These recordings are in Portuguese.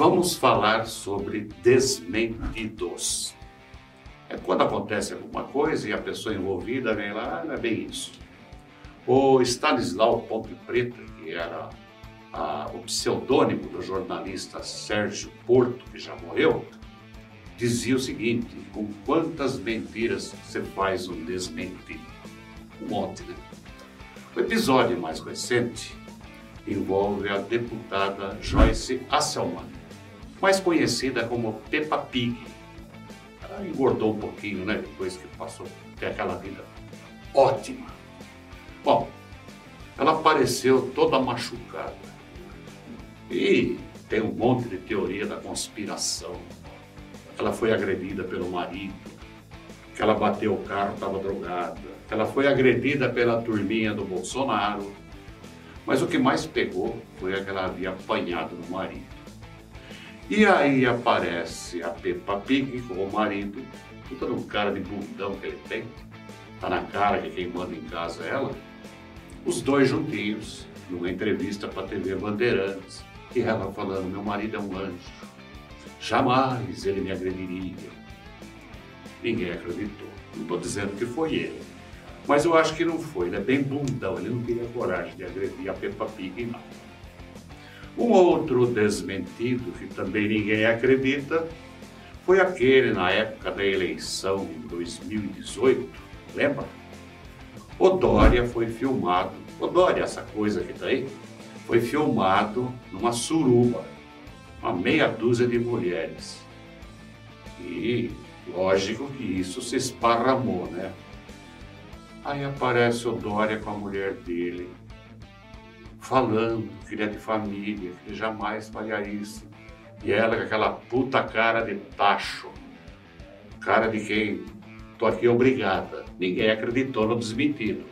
Vamos falar sobre desmentidos. É quando acontece alguma coisa e a pessoa envolvida vem lá, ah, não é bem isso. O Stanislau Ponte Preta, que era a, o pseudônimo do jornalista Sérgio Porto, que já morreu, dizia o seguinte: com quantas mentiras você faz um desmentido? Um monte, né? O episódio mais recente envolve a deputada Joyce Asselman, mais conhecida como Peppa Pig. Ela engordou um pouquinho, né? Depois que passou ter aquela vida ótima. Bom, ela apareceu toda machucada. E tem um monte de teoria da conspiração. Ela foi agredida pelo marido, que ela bateu o carro, estava drogada, que ela foi agredida pela turminha do Bolsonaro. Mas o que mais pegou foi que ela havia apanhado no marido. E aí aparece a Peppa Pig com o marido, puta no cara de bundão que ele tem, tá na cara que quem manda em casa é ela, os dois juntinhos, numa entrevista para a TV Bandeirantes, e ela falando: Meu marido é um anjo, jamais ele me agrediria. Ninguém acreditou. Não estou dizendo que foi ele, mas eu acho que não foi. Ele é bem bundão, ele não teria coragem de agredir a Peppa Pig, não. Um outro desmentido que também ninguém acredita foi aquele na época da eleição em 2018, lembra? O Dória foi filmado, o Dória, essa coisa que tá aí, foi filmado numa suruba, uma meia dúzia de mulheres. E lógico que isso se esparramou, né? Aí aparece o Dória com a mulher dele, falando que ele é de família, que ele jamais faria isso. E ela com aquela puta cara de tacho, cara de quem tô aqui obrigada. Ninguém acreditou no desmentido.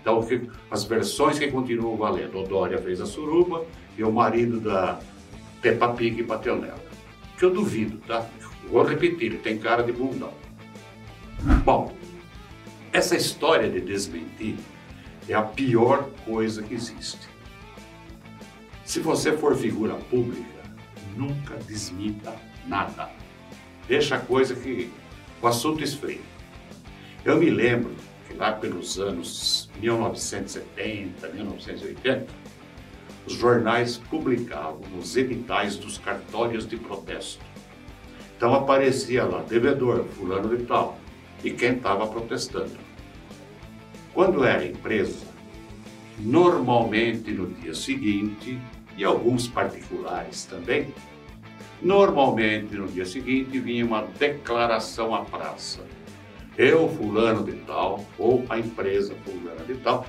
Então, as versões que continuam valendo. O Dória fez a suruba e o marido da Peppa Pig bateu nela. Que eu duvido, tá? Vou repetir, tem cara de bundão. Bom, essa história de desmentir é a pior coisa que existe. Se você for figura pública, nunca desmita nada. Deixa a coisa que o assunto esfria. Eu me lembro que lá pelos anos 1970, 1980, os jornais publicavam os editais dos cartórios de protesto. Então aparecia lá, devedor, fulano de tal, e quem estava protestando. Quando era empresa, normalmente no dia seguinte, e alguns particulares também, normalmente no dia seguinte vinha uma declaração à praça eu, fulano de tal, ou a empresa fulana de tal,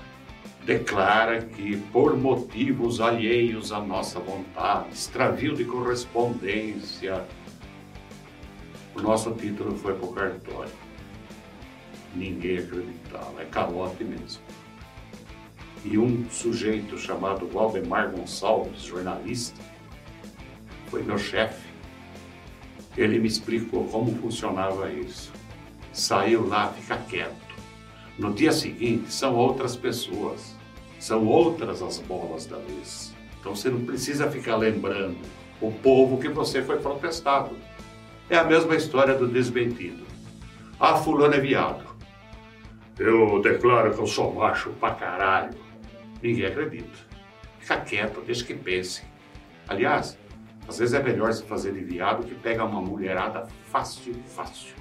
declara que por motivos alheios à nossa vontade, extravio de correspondência, o nosso título foi para o cartório. Ninguém acreditava, é calote mesmo. E um sujeito chamado Valdemar Gonçalves, jornalista, foi meu chefe. Ele me explicou como funcionava isso saiu lá, fica quieto. No dia seguinte, são outras pessoas, são outras as bolas da vez. Então você não precisa ficar lembrando o povo que você foi protestado. É a mesma história do desmentido. Ah, fulano é viado. Eu declaro que eu sou macho pra caralho. Ninguém acredita. Fica quieto, deixa que pense. Aliás, às vezes é melhor se fazer de viado que pega uma mulherada fácil, fácil.